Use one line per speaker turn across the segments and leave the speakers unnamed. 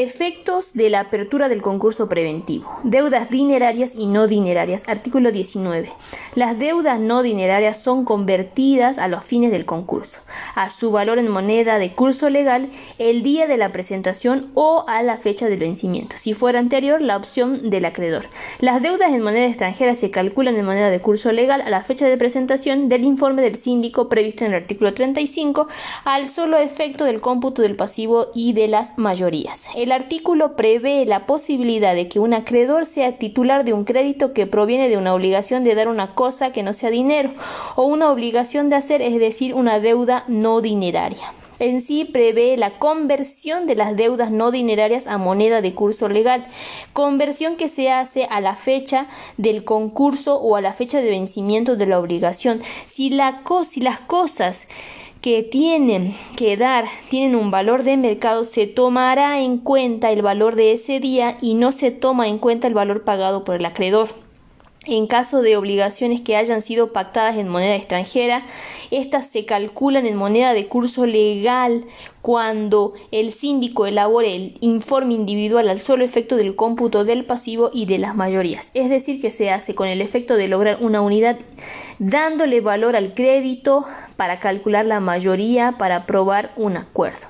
Efectos de la apertura del concurso preventivo. Deudas dinerarias y no dinerarias. Artículo 19. Las deudas no dinerarias son convertidas a los fines del concurso, a su valor en moneda de curso legal el día de la presentación o a la fecha del vencimiento, si fuera anterior la opción del acreedor. Las deudas en moneda extranjera se calculan en moneda de curso legal a la fecha de presentación del informe del síndico previsto en el artículo 35 al solo efecto del cómputo del pasivo y de las mayorías. Artículo prevé la posibilidad de que un acreedor sea titular de un crédito que proviene de una obligación de dar una cosa que no sea dinero o una obligación de hacer, es decir, una deuda no dineraria. En sí prevé la conversión de las deudas no dinerarias a moneda de curso legal, conversión que se hace a la fecha del concurso o a la fecha de vencimiento de la obligación. Si, la si las cosas que tienen que dar tienen un valor de mercado, se tomará en cuenta el valor de ese día y no se toma en cuenta el valor pagado por el acreedor. En caso de obligaciones que hayan sido pactadas en moneda extranjera, estas se calculan en moneda de curso legal cuando el síndico elabore el informe individual al solo efecto del cómputo del pasivo y de las mayorías. Es decir, que se hace con el efecto de lograr una unidad dándole valor al crédito para calcular la mayoría para aprobar un acuerdo.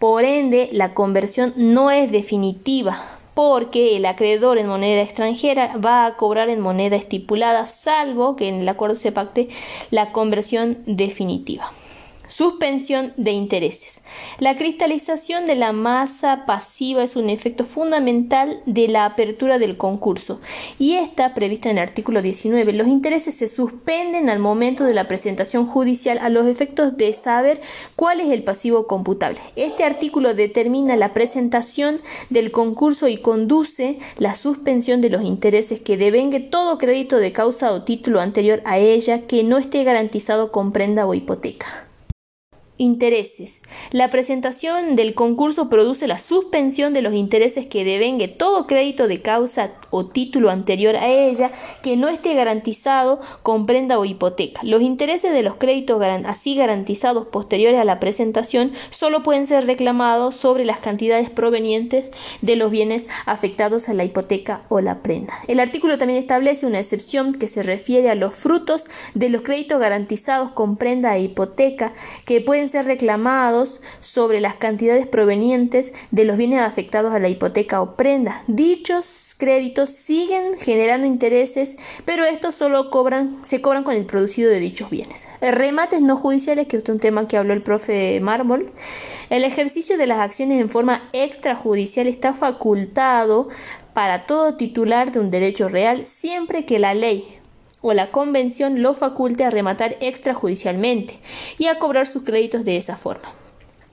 Por ende, la conversión no es definitiva, porque el acreedor en moneda extranjera va a cobrar en moneda estipulada, salvo que en el acuerdo se pacte la conversión definitiva. Suspensión de intereses. La cristalización de la masa pasiva es un efecto fundamental de la apertura del concurso y está prevista en el artículo 19. Los intereses se suspenden al momento de la presentación judicial a los efectos de saber cuál es el pasivo computable. Este artículo determina la presentación del concurso y conduce la suspensión de los intereses que devengue todo crédito de causa o título anterior a ella que no esté garantizado con prenda o hipoteca. Intereses. La presentación del concurso produce la suspensión de los intereses que devengue todo crédito de causa o título anterior a ella que no esté garantizado con prenda o hipoteca. Los intereses de los créditos así garantizados posteriores a la presentación solo pueden ser reclamados sobre las cantidades provenientes de los bienes afectados a la hipoteca o la prenda. El artículo también establece una excepción que se refiere a los frutos de los créditos garantizados con prenda e hipoteca que pueden ser reclamados sobre las cantidades provenientes de los bienes afectados a la hipoteca o prenda. Dichos créditos siguen generando intereses, pero estos solo cobran, se cobran con el producido de dichos bienes. Remates no judiciales, que es un tema que habló el profe Mármol. El ejercicio de las acciones en forma extrajudicial está facultado para todo titular de un derecho real siempre que la ley o la convención lo faculte a rematar extrajudicialmente y a cobrar sus créditos de esa forma.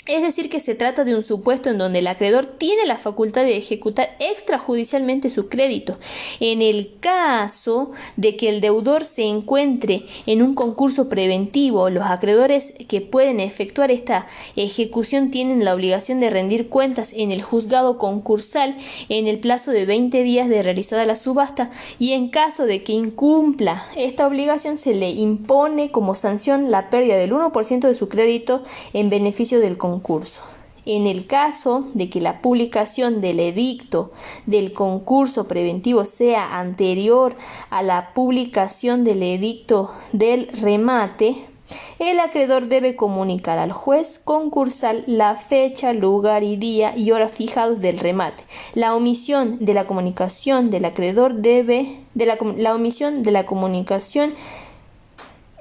Es decir, que se trata de un supuesto en donde el acreedor tiene la facultad de ejecutar extrajudicialmente su crédito. En el caso de que el deudor se encuentre en un concurso preventivo, los acreedores que pueden efectuar esta ejecución tienen la obligación de rendir cuentas en el juzgado concursal en el plazo de 20 días de realizada la subasta y en caso de que incumpla esta obligación se le impone como sanción la pérdida del 1% de su crédito en beneficio del concurso En el caso de que la publicación del edicto del concurso preventivo sea anterior a la publicación del edicto del remate, el acreedor debe comunicar al juez concursal la fecha, lugar y día y hora fijados del remate. La omisión de la comunicación del acreedor debe de la omisión de la comunicación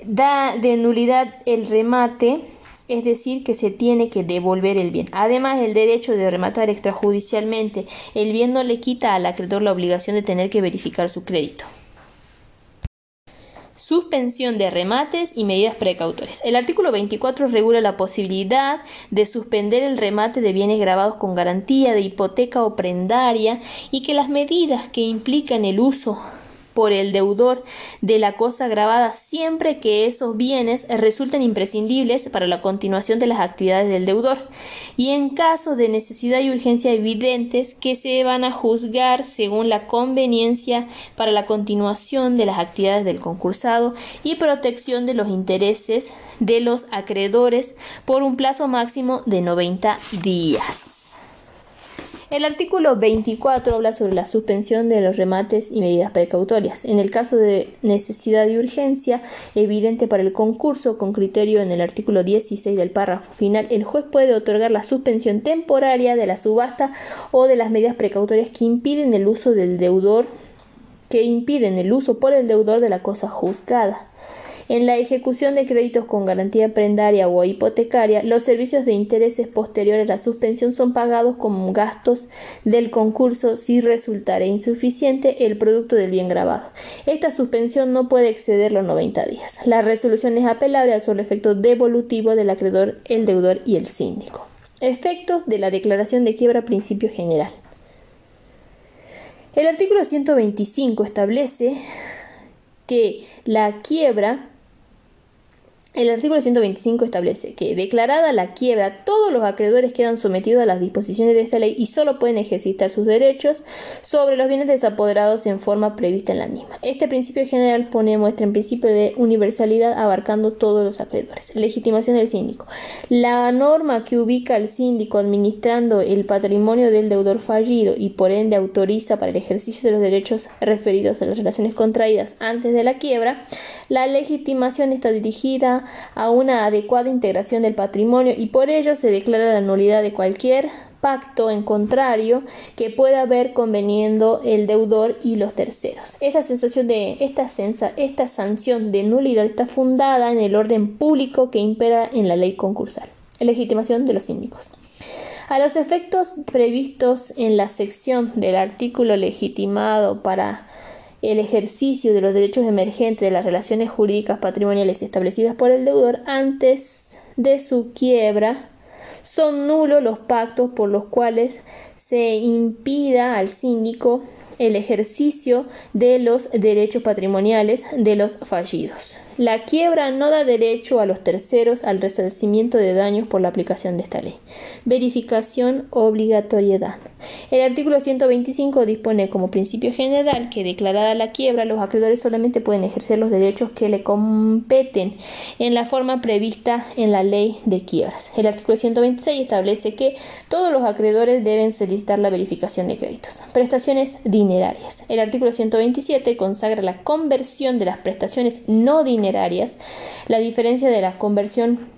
da de nulidad el remate es decir, que se tiene que devolver el bien. Además, el derecho de rematar extrajudicialmente el bien no le quita al acreedor la obligación de tener que verificar su crédito. Suspensión de remates y medidas precautorias. El artículo 24 regula la posibilidad de suspender el remate de bienes grabados con garantía de hipoteca o prendaria y que las medidas que implican el uso por el deudor de la cosa grabada siempre que esos bienes resulten imprescindibles para la continuación de las actividades del deudor y en caso de necesidad y urgencia evidentes que se van a juzgar según la conveniencia para la continuación de las actividades del concursado y protección de los intereses de los acreedores por un plazo máximo de 90 días. El artículo 24 habla sobre la suspensión de los remates y medidas precautorias. En el caso de necesidad y urgencia evidente para el concurso, con criterio en el artículo 16 del párrafo final, el juez puede otorgar la suspensión temporaria de la subasta o de las medidas precautorias que impiden el uso del deudor que impiden el uso por el deudor de la cosa juzgada. En la ejecución de créditos con garantía prendaria o hipotecaria, los servicios de intereses posteriores a la suspensión son pagados como gastos del concurso si resultara insuficiente el producto del bien grabado. Esta suspensión no puede exceder los 90 días. La resolución es apelable al solo efecto devolutivo del acreedor, el deudor y el síndico. Efectos de la declaración de quiebra principio general. El artículo 125 establece que la quiebra el artículo 125 establece que, declarada la quiebra, todos los acreedores quedan sometidos a las disposiciones de esta ley y solo pueden ejercitar sus derechos sobre los bienes desapoderados en forma prevista en la misma. Este principio general pone muestra en principio de universalidad abarcando todos los acreedores. Legitimación del síndico. La norma que ubica al síndico administrando el patrimonio del deudor fallido y por ende autoriza para el ejercicio de los derechos referidos a las relaciones contraídas antes de la quiebra, la legitimación está dirigida a una adecuada integración del patrimonio y por ello se declara la nulidad de cualquier pacto en contrario que pueda haber conveniendo el deudor y los terceros. Esta sensación de esta, esta sanción de nulidad está fundada en el orden público que impera en la ley concursal. Legitimación de los síndicos. A los efectos previstos en la sección del artículo legitimado para el ejercicio de los derechos emergentes de las relaciones jurídicas patrimoniales establecidas por el deudor antes de su quiebra, son nulos los pactos por los cuales se impida al síndico el ejercicio de los derechos patrimoniales de los fallidos. La quiebra no da derecho a los terceros al resarcimiento de daños por la aplicación de esta ley. Verificación obligatoriedad. El artículo 125 dispone como principio general que declarada la quiebra, los acreedores solamente pueden ejercer los derechos que le competen en la forma prevista en la ley de quiebras. El artículo 126 establece que todos los acreedores deben solicitar la verificación de créditos. Prestaciones dinerarias. El artículo 127 consagra la conversión de las prestaciones no dinerarias la diferencia de la conversión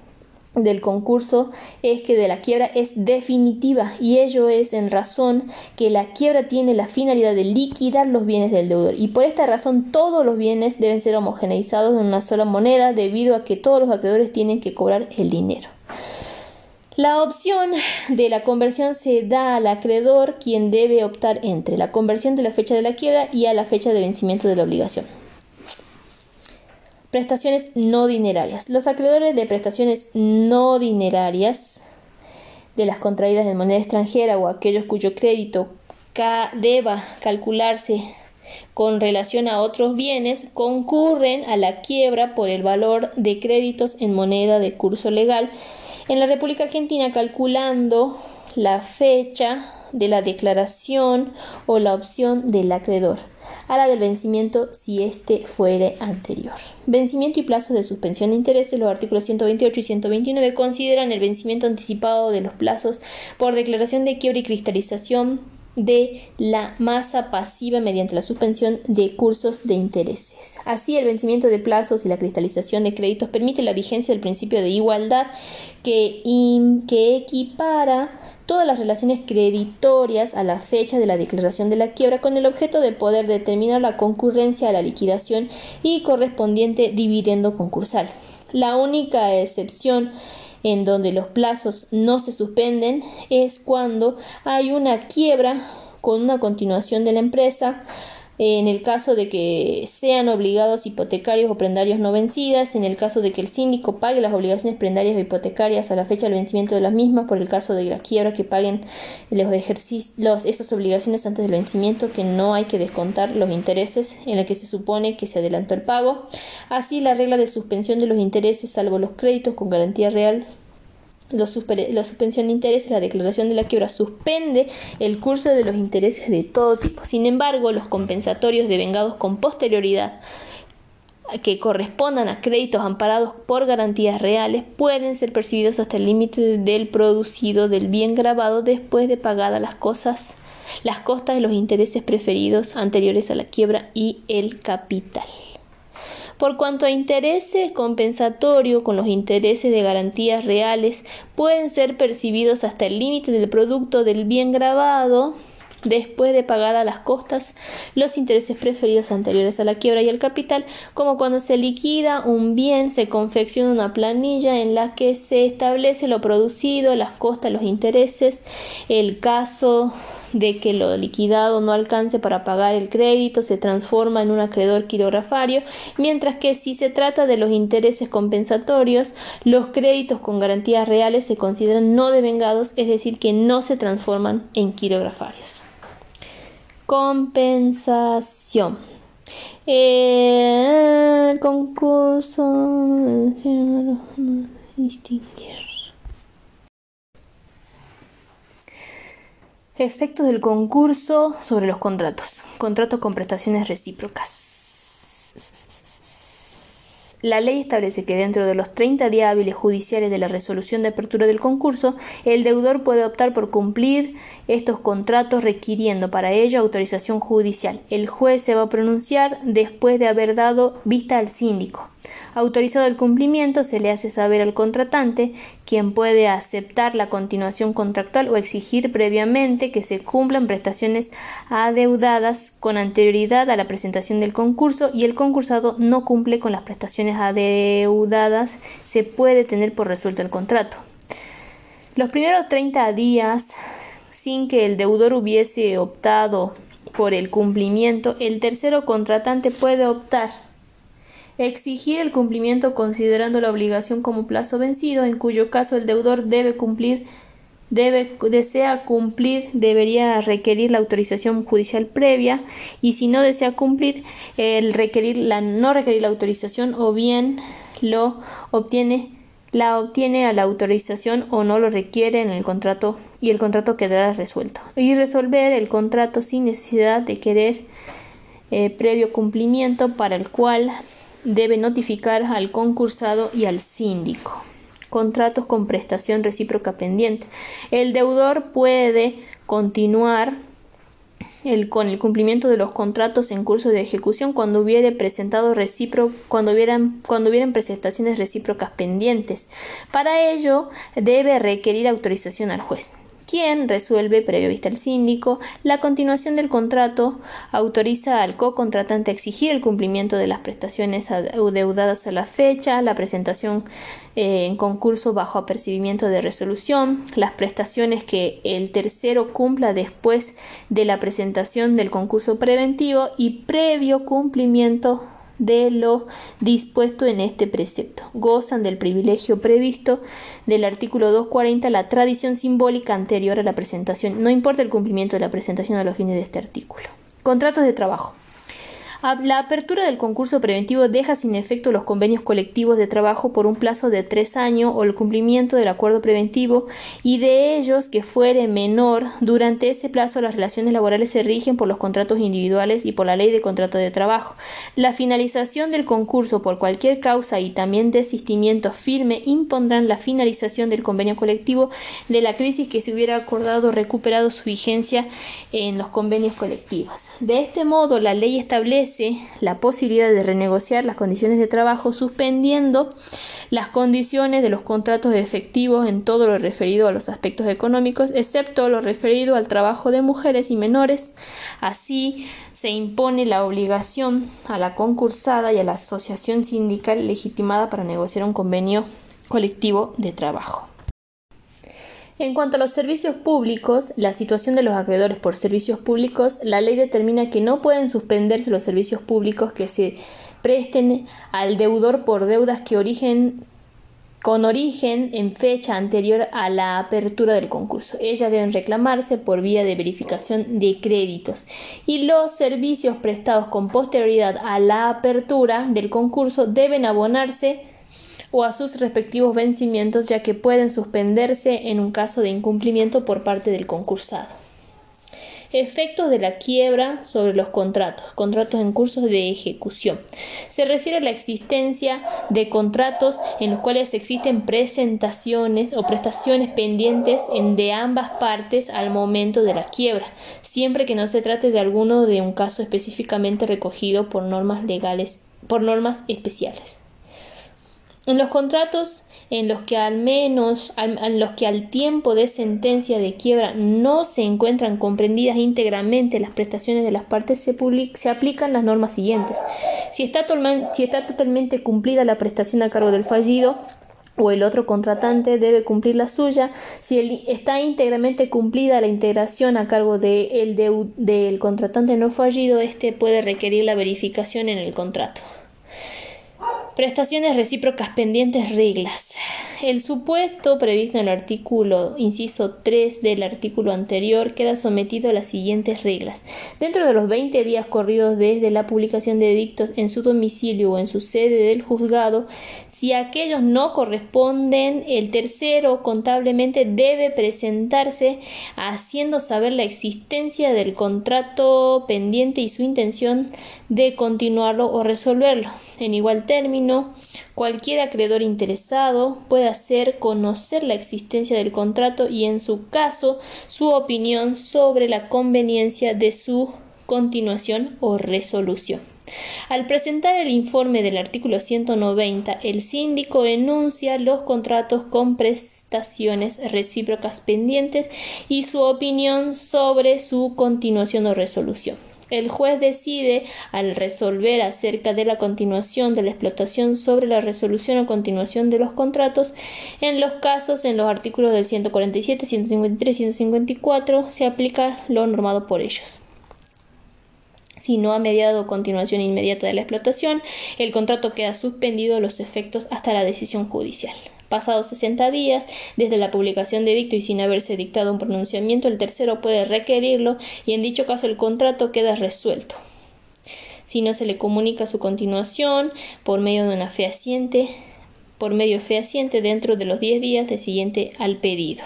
del concurso es que de la quiebra es definitiva y ello es en razón que la quiebra tiene la finalidad de liquidar los bienes del deudor y por esta razón todos los bienes deben ser homogeneizados en una sola moneda debido a que todos los acreedores tienen que cobrar el dinero. La opción de la conversión se da al acreedor quien debe optar entre la conversión de la fecha de la quiebra y a la fecha de vencimiento de la obligación. Prestaciones no dinerarias. Los acreedores de prestaciones no dinerarias de las contraídas en moneda extranjera o aquellos cuyo crédito deba calcularse con relación a otros bienes concurren a la quiebra por el valor de créditos en moneda de curso legal en la República Argentina calculando la fecha de la declaración o la opción del acreedor a la del vencimiento si éste fuere anterior. Vencimiento y plazos de suspensión de intereses. Los artículos 128 y 129 consideran el vencimiento anticipado de los plazos por declaración de quiebra y cristalización de la masa pasiva mediante la suspensión de cursos de intereses. Así, el vencimiento de plazos y la cristalización de créditos permite la vigencia del principio de igualdad que, que equipara todas las relaciones creditorias a la fecha de la declaración de la quiebra con el objeto de poder determinar la concurrencia a la liquidación y correspondiente dividendo concursal. La única excepción en donde los plazos no se suspenden es cuando hay una quiebra con una continuación de la empresa en el caso de que sean obligados hipotecarios o prendarios no vencidas, en el caso de que el síndico pague las obligaciones prendarias o hipotecarias a la fecha del vencimiento de las mismas, por el caso de la quiebra que paguen los ejercicios, estas obligaciones antes del vencimiento, que no hay que descontar los intereses en el que se supone que se adelantó el pago. Así, la regla de suspensión de los intereses, salvo los créditos con garantía real la suspensión de intereses, la declaración de la quiebra suspende el curso de los intereses de todo tipo. Sin embargo, los compensatorios devengados con posterioridad que correspondan a créditos amparados por garantías reales pueden ser percibidos hasta el límite del producido del bien grabado después de pagadas las cosas las costas de los intereses preferidos anteriores a la quiebra y el capital. Por cuanto a intereses compensatorios con los intereses de garantías reales pueden ser percibidos hasta el límite del producto del bien grabado, después de pagar a las costas los intereses preferidos anteriores a la quiebra y el capital, como cuando se liquida un bien, se confecciona una planilla en la que se establece lo producido, las costas, los intereses, el caso de que lo liquidado no alcance para pagar el crédito se transforma en un acreedor quirografario, mientras que si se trata de los intereses compensatorios, los créditos con garantías reales se consideran no devengados, es decir, que no se transforman en quirografarios. Compensación. El concurso Efectos del concurso sobre los contratos. Contratos con prestaciones recíprocas. La ley establece que dentro de los 30 días hábiles judiciales de la resolución de apertura del concurso, el deudor puede optar por cumplir estos contratos requiriendo para ello autorización judicial. El juez se va a pronunciar después de haber dado vista al síndico. Autorizado el cumplimiento, se le hace saber al contratante, quien puede aceptar la continuación contractual o exigir previamente que se cumplan prestaciones adeudadas con anterioridad a la presentación del concurso y el concursado no cumple con las prestaciones adeudadas, se puede tener por resuelto el contrato. Los primeros 30 días sin que el deudor hubiese optado por el cumplimiento, el tercero contratante puede optar exigir el cumplimiento considerando la obligación como plazo vencido, en cuyo caso el deudor debe cumplir debe, desea cumplir, debería requerir la autorización judicial previa y si no desea cumplir, el requerir la no requerir la autorización o bien lo obtiene la obtiene a la autorización o no lo requiere en el contrato y el contrato quedará resuelto. Y resolver el contrato sin necesidad de querer eh, previo cumplimiento para el cual debe notificar al concursado y al síndico. Contratos con prestación recíproca pendiente. El deudor puede continuar con el cumplimiento de los contratos en curso de ejecución cuando hubiere presentado recíproco, cuando hubieran, cuando recíprocas pendientes. Para ello debe requerir autorización al juez quien resuelve, previo vista al síndico, la continuación del contrato, autoriza al co-contratante a exigir el cumplimiento de las prestaciones adeudadas a la fecha, la presentación eh, en concurso bajo apercibimiento de resolución, las prestaciones que el tercero cumpla después de la presentación del concurso preventivo y previo cumplimiento de lo dispuesto en este precepto. Gozan del privilegio previsto del artículo 240 la tradición simbólica anterior a la presentación. No importa el cumplimiento de la presentación a los fines de este artículo. Contratos de trabajo. La apertura del concurso preventivo deja sin efecto los convenios colectivos de trabajo por un plazo de tres años o el cumplimiento del acuerdo preventivo y de ellos que fuere menor. Durante ese plazo las relaciones laborales se rigen por los contratos individuales y por la ley de contrato de trabajo. La finalización del concurso por cualquier causa y también desistimiento firme impondrán la finalización del convenio colectivo de la crisis que se hubiera acordado recuperado su vigencia en los convenios colectivos. De este modo, la ley establece la posibilidad de renegociar las condiciones de trabajo suspendiendo las condiciones de los contratos efectivos en todo lo referido a los aspectos económicos, excepto lo referido al trabajo de mujeres y menores. Así, se impone la obligación a la concursada y a la asociación sindical legitimada para negociar un convenio colectivo de trabajo. En cuanto a los servicios públicos, la situación de los acreedores por servicios públicos, la ley determina que no pueden suspenderse los servicios públicos que se presten al deudor por deudas que origen con origen en fecha anterior a la apertura del concurso. Ellas deben reclamarse por vía de verificación de créditos y los servicios prestados con posterioridad a la apertura del concurso deben abonarse o a sus respectivos vencimientos ya que pueden suspenderse en un caso de incumplimiento por parte del concursado. Efectos de la quiebra sobre los contratos, contratos en curso de ejecución. Se refiere a la existencia de contratos en los cuales existen presentaciones o prestaciones pendientes de ambas partes al momento de la quiebra, siempre que no se trate de alguno de un caso específicamente recogido por normas legales, por normas especiales. En los contratos en los que al menos en los que al tiempo de sentencia de quiebra no se encuentran comprendidas íntegramente las prestaciones de las partes se, se aplican las normas siguientes. Si está, si está totalmente cumplida la prestación a cargo del fallido, o el otro contratante debe cumplir la suya. Si está íntegramente cumplida la integración a cargo de el del contratante no fallido, éste puede requerir la verificación en el contrato. Prestaciones recíprocas pendientes reglas. El supuesto previsto en el artículo inciso 3 del artículo anterior queda sometido a las siguientes reglas. Dentro de los 20 días corridos desde la publicación de edictos en su domicilio o en su sede del juzgado, si aquellos no corresponden, el tercero contablemente debe presentarse haciendo saber la existencia del contrato pendiente y su intención de continuarlo o resolverlo. En igual término, cualquier acreedor interesado puede hacer conocer la existencia del contrato y, en su caso, su opinión sobre la conveniencia de su continuación o resolución. Al presentar el informe del artículo 190, el síndico enuncia los contratos con prestaciones recíprocas pendientes y su opinión sobre su continuación o resolución. El juez decide, al resolver acerca de la continuación de la explotación sobre la resolución o continuación de los contratos, en los casos en los artículos del 147, 153 y 154 se aplica lo normado por ellos si no ha mediado continuación inmediata de la explotación, el contrato queda suspendido a los efectos hasta la decisión judicial. Pasados 60 días desde la publicación de dicto y sin haberse dictado un pronunciamiento, el tercero puede requerirlo y en dicho caso el contrato queda resuelto. Si no se le comunica su continuación por medio de una fehaciente, por medio fehaciente dentro de los 10 días de siguiente al pedido.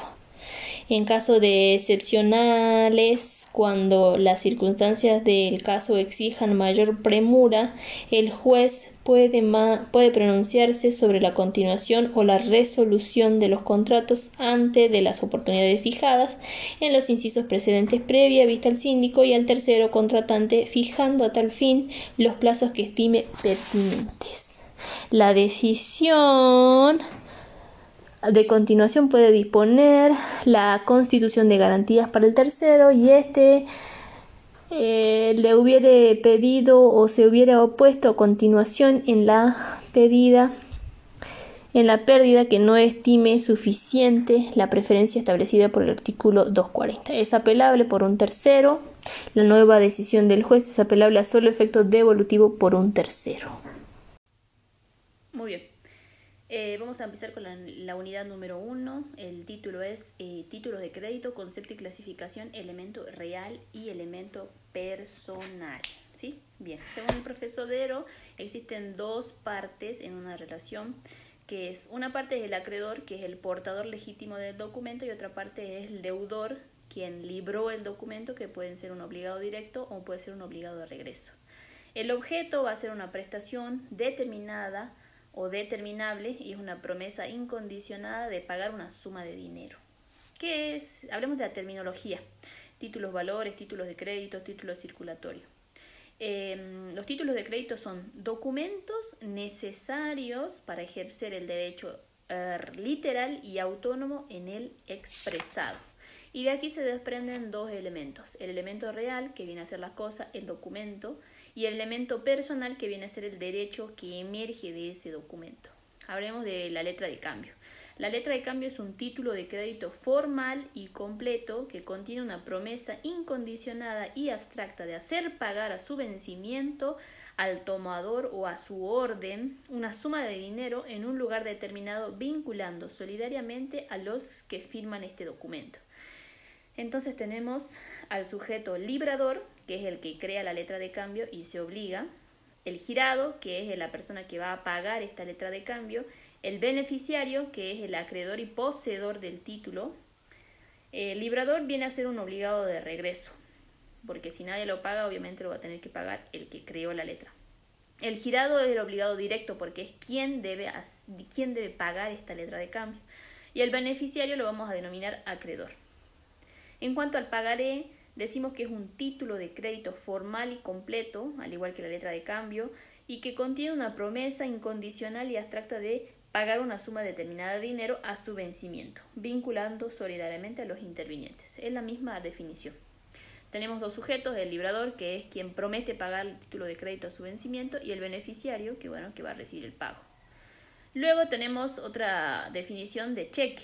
En caso de excepcionales, cuando las circunstancias del caso exijan mayor premura, el juez puede, puede, pronunciarse sobre la continuación o la resolución de los contratos antes de las oportunidades fijadas en los incisos precedentes previa vista al síndico y al tercero contratante fijando a tal fin los plazos que estime pertinentes. La decisión de continuación puede disponer la constitución de garantías para el tercero y este eh, le hubiere pedido o se hubiera opuesto a continuación en la pedida en la pérdida que no estime suficiente la preferencia establecida por el artículo 240. Es apelable por un tercero. La nueva decisión del juez es apelable a solo efecto devolutivo por un tercero. Eh, vamos a empezar con la, unidad número uno. El título es eh, Títulos de crédito, concepto y clasificación, elemento real y elemento personal. ¿Sí? Bien, según el profesor existen dos partes en una relación, que es una parte es el acreedor, que es el portador legítimo del documento, y otra parte es el deudor, quien libró el documento, que puede ser un obligado directo o puede ser un obligado de regreso. El objeto va a ser una prestación determinada o determinable y es una promesa incondicionada de pagar una suma de dinero. ¿Qué es? Hablemos de la terminología. Títulos valores, títulos de crédito, títulos circulatorios. Em, los títulos de crédito son documentos necesarios para ejercer el derecho er, literal y autónomo en el expresado. Y de aquí se desprenden dos elementos. El elemento real, que viene a ser la cosa, el documento, y el elemento personal que viene a ser el derecho que emerge de ese documento. Hablemos de la letra de cambio. La letra de cambio es un título de crédito formal y completo que contiene una promesa incondicionada y abstracta de hacer pagar a su vencimiento al tomador o a su orden una suma de dinero en un lugar determinado vinculando solidariamente a los que firman este documento. Entonces tenemos al sujeto librador, que es el que crea la letra de cambio y se obliga, el girado, que es la persona que va a pagar esta letra de cambio, el beneficiario, que es el acreedor y poseedor del título, el librador viene a ser un obligado de regreso. porque si nadie lo paga, obviamente lo va a tener que pagar el que creó la letra. El girado es el obligado directo porque es quien debe, quien debe pagar esta letra de cambio. Y el beneficiario lo vamos a denominar acreedor. En cuanto al pagaré, decimos que es un título de crédito formal y completo, al igual que la letra de cambio, y que contiene una promesa incondicional y abstracta de pagar una suma determinada de dinero a su vencimiento, vinculando solidariamente a los intervinientes. Es la misma definición. Tenemos dos sujetos, el librador, que es quien promete pagar el título de crédito a su vencimiento, y el beneficiario, que bueno, que va a recibir el pago. Luego tenemos otra definición de cheque,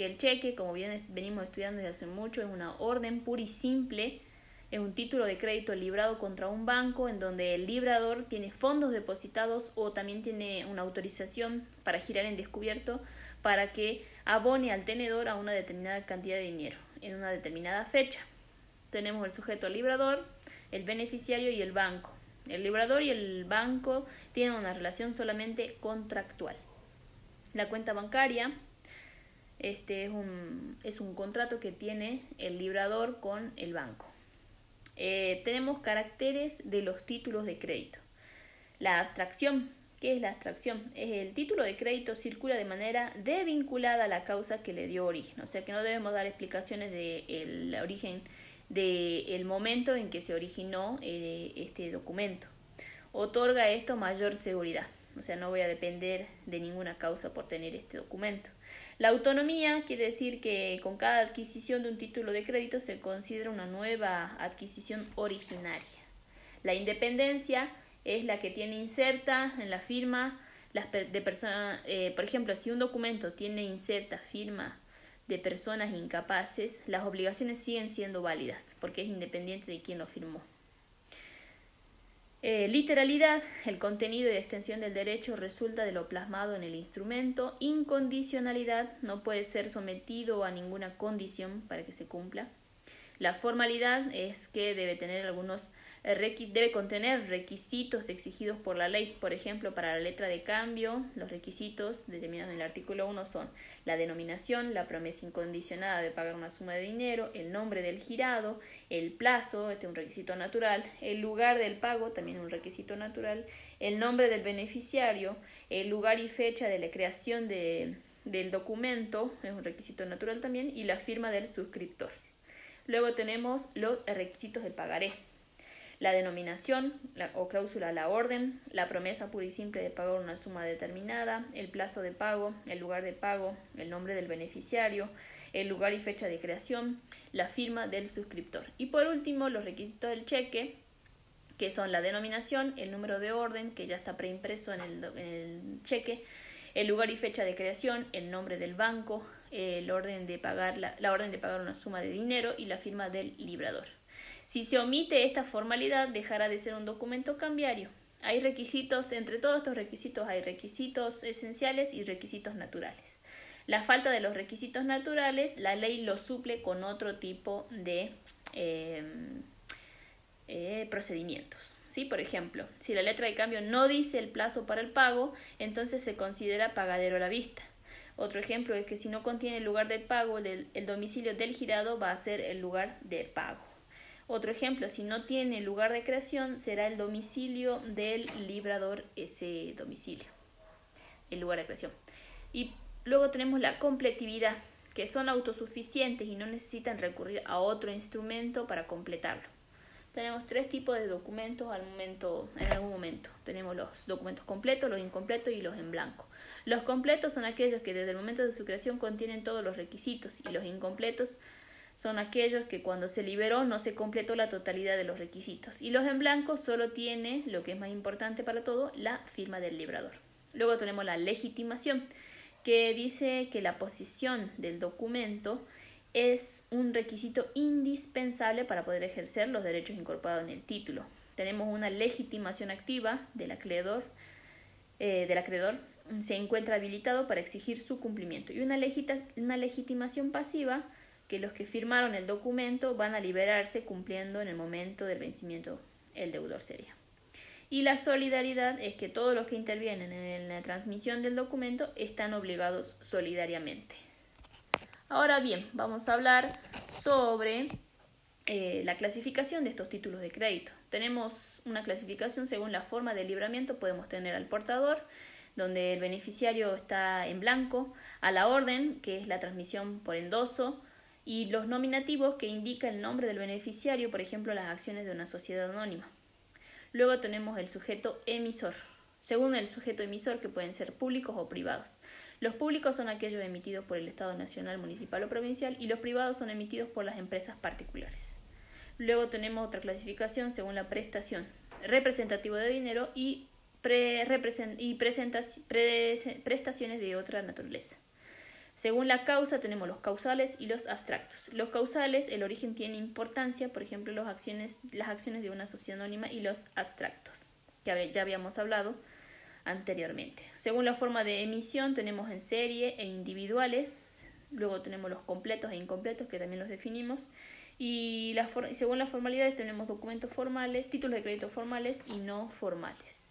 que el cheque, como bien venimos estudiando desde hace mucho, es una orden pura y simple, es un título de crédito librado contra un banco en donde el librador tiene fondos depositados o también tiene una autorización para girar en descubierto para que abone al tenedor a una determinada cantidad de dinero en una determinada fecha tenemos el sujeto librador, el beneficiario y el banco. El librador y el banco tienen una relación solamente contractual. La cuenta bancaria este es un, es un contrato que tiene el librador con el banco. Eh, tenemos caracteres de los títulos de crédito. La abstracción. ¿Qué es la abstracción? Es el título de crédito circula de manera desvinculada a la causa que le dio origen. O sea que no debemos dar explicaciones del de origen del momento en que se originó eh, este documento. Otorga esto mayor seguridad, o sea, no voy a depender de ninguna causa por tener este documento. La autonomía quiere decir que con cada adquisición de un título de crédito se considera una nueva adquisición originaria. La independencia es la que tiene inserta en la firma las de personas, eh, por ejemplo, si un documento tiene inserta firma de personas incapaces, las obligaciones siguen siendo válidas, porque es independiente de quién lo firmó. Eh, literalidad, el contenido y extensión del derecho resulta de lo plasmado en el instrumento. Incondicionalidad, no puede ser sometido a ninguna condición para que se cumpla. La formalidad es que debe tener algunos eh, debe contener requisitos exigidos por la ley. Por ejemplo, para la letra de cambio, los requisitos determinados en el artículo 1 son la denominación, la promesa incondicionada de pagar una suma de dinero, el nombre del girado, el plazo, este es un requisito natural, el lugar del pago, también un requisito natural, el nombre del beneficiario, el lugar y fecha de la creación de, del documento, es un requisito natural también, y la firma del suscriptor. Luego tenemos los requisitos del pagaré. La denominación o cláusula la orden, la promesa pura y simple de pagar una suma determinada, el plazo de pago, el lugar de pago, el nombre del beneficiario, el lugar y fecha de creación, la firma del suscriptor. Y por último, los requisitos del cheque, que son la denominación, el número de orden, que ya está preimpreso en el, en el cheque, el lugar y fecha de creación, el nombre del banco, el orden de pagar la, la, orden de pagar una suma de dinero y la firma del librador. Si se omite esta formalidad, dejará de ser un documento cambiario. Hay requisitos, entre todos estos requisitos hay requisitos esenciales y requisitos naturales. La falta de los requisitos naturales, la ley lo suple con otro tipo de eh, eh, procedimientos. ¿Sí? Por ejemplo, si la letra de cambio no dice el plazo para el pago, entonces se considera pagadero a la vista. Otro ejemplo es que si no contiene el lugar del pago, el, domicilio del girado va a ser el lugar de pago. Otro ejemplo, si no tiene lugar de creación, será el domicilio del librador ese domicilio, el lugar de creación. Y luego tenemos la completividad, que son autosuficientes y no necesitan recurrir a otro instrumento para completarlo. Tenemos tres tipos de documentos al momento, en algún momento. Tenemos los documentos completos, los incompletos y los en blanco. Los completos son aquellos que desde el momento de su creación contienen todos los requisitos y los incompletos son aquellos que cuando se liberó no se completó la totalidad de los requisitos. Y los en blanco solo tiene, lo que es más importante para todo, la firma del librador. Luego tenemos la legitimación, que dice que la posición del documento es un requisito indispensable para poder ejercer los derechos incorporados en el título. Tenemos una legitimación activa del acreedor, eh, del acreedor se encuentra habilitado para exigir su cumplimiento y una, una legitimación pasiva que los que firmaron el documento van a liberarse cumpliendo en el momento del vencimiento el deudor sería. Y la solidaridad es que todos los que intervienen en la transmisión del documento están obligados solidariamente. Ahora bien, vamos a hablar sobre eh, la clasificación de estos títulos de crédito. Tenemos una clasificación según la forma de libramiento, podemos tener al portador, donde el beneficiario está en blanco, a la orden, que es la transmisión por endoso, y los nominativos que indican el nombre del beneficiario, por ejemplo, las acciones de una sociedad anónima. Luego tenemos el sujeto emisor, según el sujeto emisor que pueden ser públicos o privados. Los públicos son aquellos emitidos por el Estado nacional, municipal o provincial y los privados son emitidos por las empresas particulares. Luego tenemos otra clasificación según la prestación, representativo de dinero y, prestaciones de otra naturaleza. Según la causa tenemos los causales y los abstractos. Los causales, el origen tiene importancia, por ejemplo, las acciones de una sociedad anónima y los abstractos, que ya habíamos hablado anteriormente. Según la forma de emisión tenemos en serie e individuales, luego tenemos los completos e incompletos que también los definimos y según las formalidades tenemos documentos formales, títulos de crédito formales y no formales.